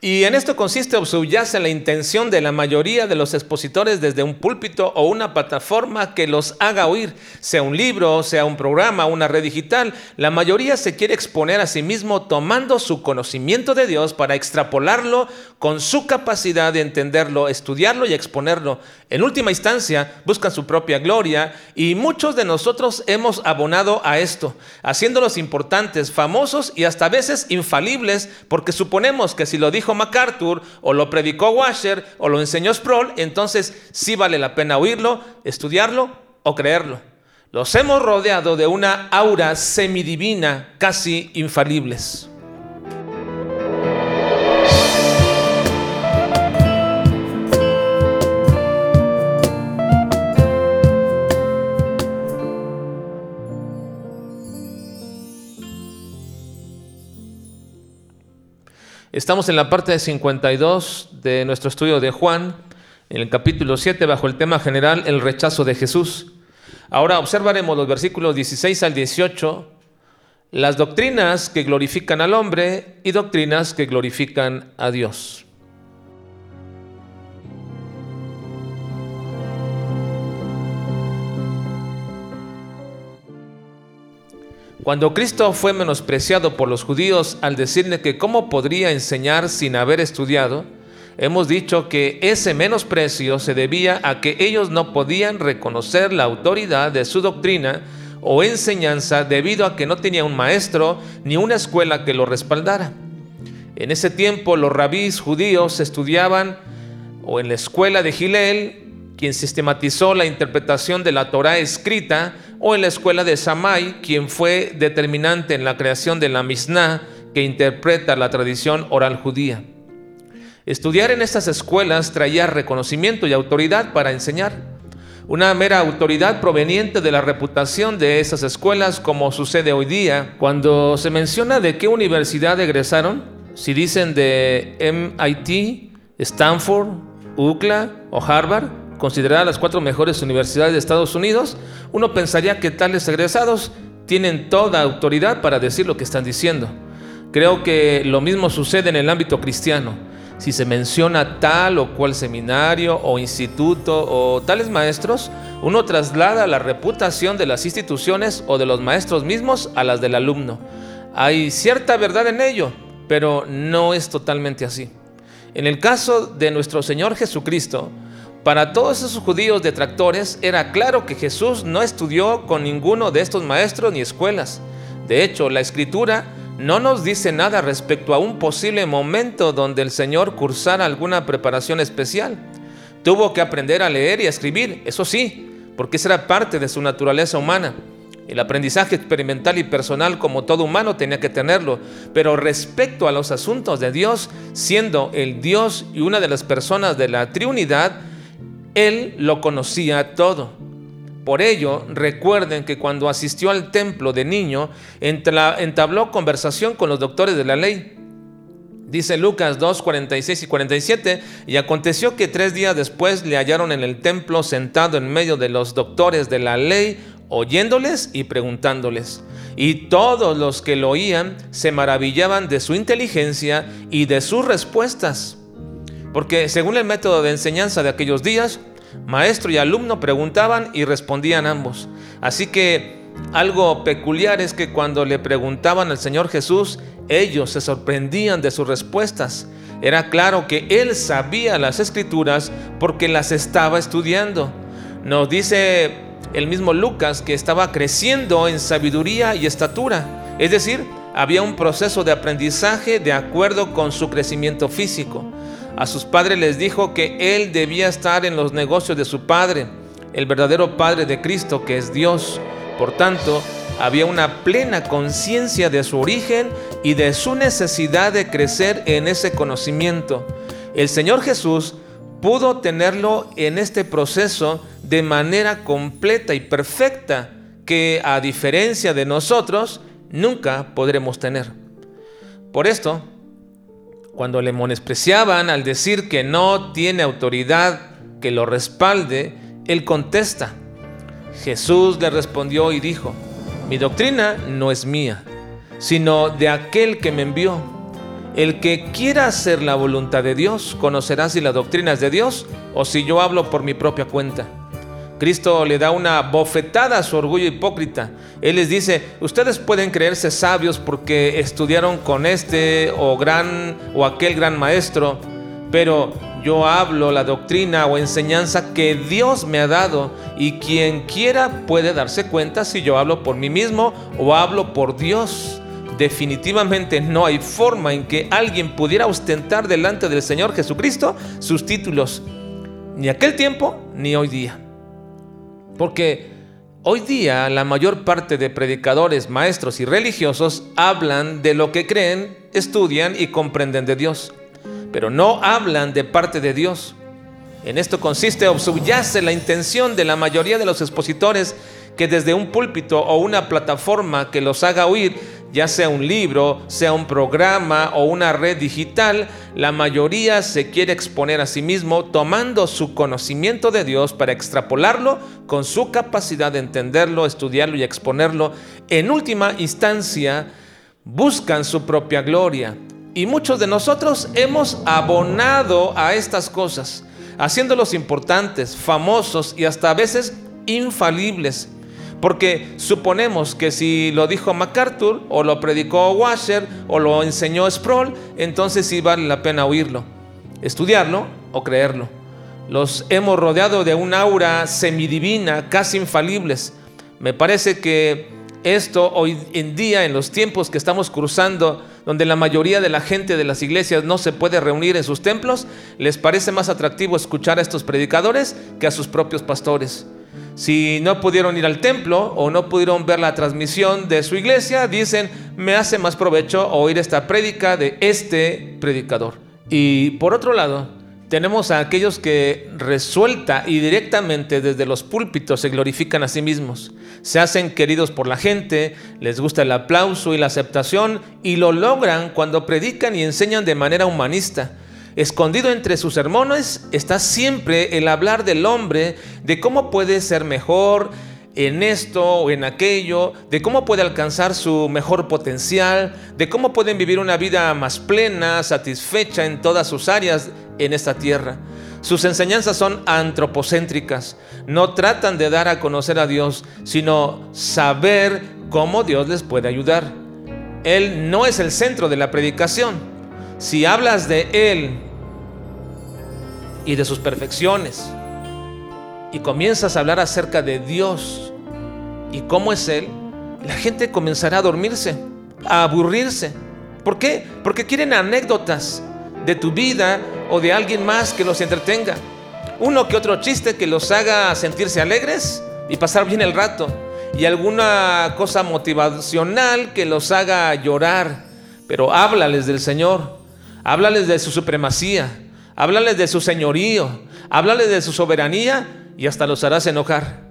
Y en esto consiste o subyace la intención de la mayoría de los expositores desde un púlpito o una plataforma que los haga oír, sea un libro, sea un programa, una red digital. La mayoría se quiere exponer a sí mismo tomando su conocimiento de Dios para extrapolarlo con su capacidad de entenderlo, estudiarlo y exponerlo. En última instancia, buscan su propia gloria y muchos de nosotros hemos abonado a esto, haciéndolos importantes, famosos y hasta veces infalibles, porque suponemos que si lo dijo MacArthur o lo predicó Washer o lo enseñó Sproul, entonces sí vale la pena oírlo, estudiarlo o creerlo. Los hemos rodeado de una aura semidivina, casi infalibles. Estamos en la parte de 52 de nuestro estudio de Juan, en el capítulo 7, bajo el tema general, el rechazo de Jesús. Ahora observaremos los versículos 16 al 18, las doctrinas que glorifican al hombre y doctrinas que glorifican a Dios. Cuando Cristo fue menospreciado por los judíos al decirle que cómo podría enseñar sin haber estudiado, hemos dicho que ese menosprecio se debía a que ellos no podían reconocer la autoridad de su doctrina o enseñanza debido a que no tenía un maestro ni una escuela que lo respaldara. En ese tiempo los rabís judíos estudiaban o en la escuela de Gilel quien sistematizó la interpretación de la Torah escrita, o en la escuela de Samai, quien fue determinante en la creación de la Mishnah, que interpreta la tradición oral judía. Estudiar en estas escuelas traía reconocimiento y autoridad para enseñar. Una mera autoridad proveniente de la reputación de esas escuelas, como sucede hoy día, cuando se menciona de qué universidad egresaron, si dicen de MIT, Stanford, UCLA o Harvard, consideradas las cuatro mejores universidades de Estados Unidos, uno pensaría que tales egresados tienen toda autoridad para decir lo que están diciendo. Creo que lo mismo sucede en el ámbito cristiano. Si se menciona tal o cual seminario o instituto o tales maestros, uno traslada la reputación de las instituciones o de los maestros mismos a las del alumno. Hay cierta verdad en ello, pero no es totalmente así. En el caso de nuestro Señor Jesucristo, para todos esos judíos detractores era claro que Jesús no estudió con ninguno de estos maestros ni escuelas. De hecho, la escritura no nos dice nada respecto a un posible momento donde el Señor cursara alguna preparación especial. Tuvo que aprender a leer y a escribir, eso sí, porque esa era parte de su naturaleza humana. El aprendizaje experimental y personal como todo humano tenía que tenerlo, pero respecto a los asuntos de Dios, siendo el Dios y una de las personas de la Trinidad, él lo conocía todo. Por ello, recuerden que cuando asistió al templo de niño, entabló conversación con los doctores de la ley. Dice Lucas 2, 46 y 47, y aconteció que tres días después le hallaron en el templo sentado en medio de los doctores de la ley, oyéndoles y preguntándoles. Y todos los que lo oían se maravillaban de su inteligencia y de sus respuestas. Porque según el método de enseñanza de aquellos días, maestro y alumno preguntaban y respondían ambos. Así que algo peculiar es que cuando le preguntaban al Señor Jesús, ellos se sorprendían de sus respuestas. Era claro que él sabía las escrituras porque las estaba estudiando. Nos dice el mismo Lucas que estaba creciendo en sabiduría y estatura. Es decir, había un proceso de aprendizaje de acuerdo con su crecimiento físico. A sus padres les dijo que él debía estar en los negocios de su Padre, el verdadero Padre de Cristo, que es Dios. Por tanto, había una plena conciencia de su origen y de su necesidad de crecer en ese conocimiento. El Señor Jesús pudo tenerlo en este proceso de manera completa y perfecta que a diferencia de nosotros nunca podremos tener. Por esto, cuando le menospreciaban al decir que no tiene autoridad que lo respalde, él contesta. Jesús le respondió y dijo, mi doctrina no es mía, sino de aquel que me envió. El que quiera hacer la voluntad de Dios conocerá si la doctrina es de Dios o si yo hablo por mi propia cuenta. Cristo le da una bofetada a su orgullo hipócrita. Él les dice, ustedes pueden creerse sabios porque estudiaron con este o gran o aquel gran maestro, pero yo hablo la doctrina o enseñanza que Dios me ha dado y quien quiera puede darse cuenta si yo hablo por mí mismo o hablo por Dios. Definitivamente no hay forma en que alguien pudiera ostentar delante del Señor Jesucristo sus títulos, ni aquel tiempo ni hoy día. Porque hoy día la mayor parte de predicadores, maestros y religiosos hablan de lo que creen, estudian y comprenden de Dios, pero no hablan de parte de Dios. En esto consiste o subyace la intención de la mayoría de los expositores que desde un púlpito o una plataforma que los haga oír ya sea un libro, sea un programa o una red digital, la mayoría se quiere exponer a sí mismo tomando su conocimiento de Dios para extrapolarlo con su capacidad de entenderlo, estudiarlo y exponerlo. En última instancia, buscan su propia gloria. Y muchos de nosotros hemos abonado a estas cosas, haciéndolos importantes, famosos y hasta a veces infalibles. Porque suponemos que si lo dijo MacArthur, o lo predicó Washer, o lo enseñó Sproul, entonces sí vale la pena oírlo, estudiarlo o creerlo. Los hemos rodeado de un aura semidivina, casi infalibles. Me parece que esto hoy en día, en los tiempos que estamos cruzando, donde la mayoría de la gente de las iglesias no se puede reunir en sus templos, les parece más atractivo escuchar a estos predicadores que a sus propios pastores. Si no pudieron ir al templo o no pudieron ver la transmisión de su iglesia, dicen, me hace más provecho oír esta prédica de este predicador. Y por otro lado, tenemos a aquellos que resuelta y directamente desde los púlpitos se glorifican a sí mismos. Se hacen queridos por la gente, les gusta el aplauso y la aceptación y lo logran cuando predican y enseñan de manera humanista Escondido entre sus sermones está siempre el hablar del hombre, de cómo puede ser mejor en esto o en aquello, de cómo puede alcanzar su mejor potencial, de cómo pueden vivir una vida más plena, satisfecha en todas sus áreas en esta tierra. Sus enseñanzas son antropocéntricas. No tratan de dar a conocer a Dios, sino saber cómo Dios les puede ayudar. Él no es el centro de la predicación. Si hablas de Él y de sus perfecciones. Y comienzas a hablar acerca de Dios y cómo es Él, la gente comenzará a dormirse, a aburrirse. ¿Por qué? Porque quieren anécdotas de tu vida o de alguien más que los entretenga. Uno que otro chiste que los haga sentirse alegres y pasar bien el rato. Y alguna cosa motivacional que los haga llorar. Pero háblales del Señor. Háblales de su supremacía háblales de su señorío, háblales de su soberanía y hasta los harás enojar.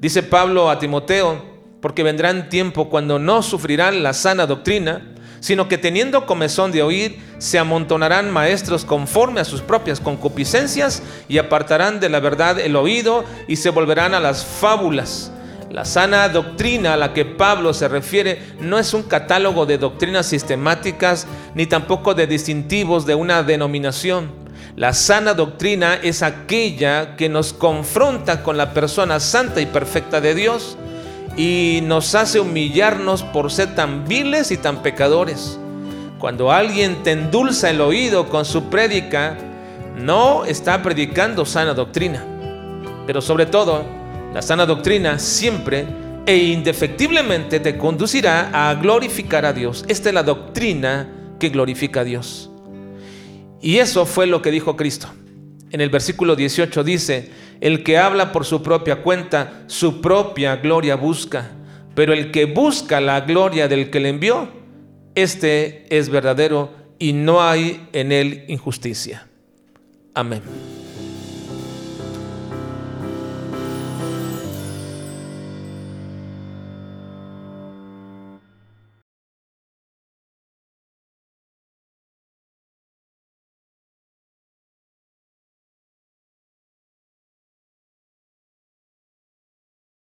Dice Pablo a Timoteo, porque vendrán tiempo cuando no sufrirán la sana doctrina, sino que teniendo comezón de oír, se amontonarán maestros conforme a sus propias concupiscencias y apartarán de la verdad el oído y se volverán a las fábulas. La sana doctrina a la que Pablo se refiere no es un catálogo de doctrinas sistemáticas ni tampoco de distintivos de una denominación la sana doctrina es aquella que nos confronta con la persona santa y perfecta de Dios y nos hace humillarnos por ser tan viles y tan pecadores. Cuando alguien te endulza el oído con su prédica, no está predicando sana doctrina. Pero sobre todo, la sana doctrina siempre e indefectiblemente te conducirá a glorificar a Dios. Esta es la doctrina que glorifica a Dios. Y eso fue lo que dijo Cristo. En el versículo 18 dice, el que habla por su propia cuenta, su propia gloria busca, pero el que busca la gloria del que le envió, este es verdadero y no hay en él injusticia. Amén.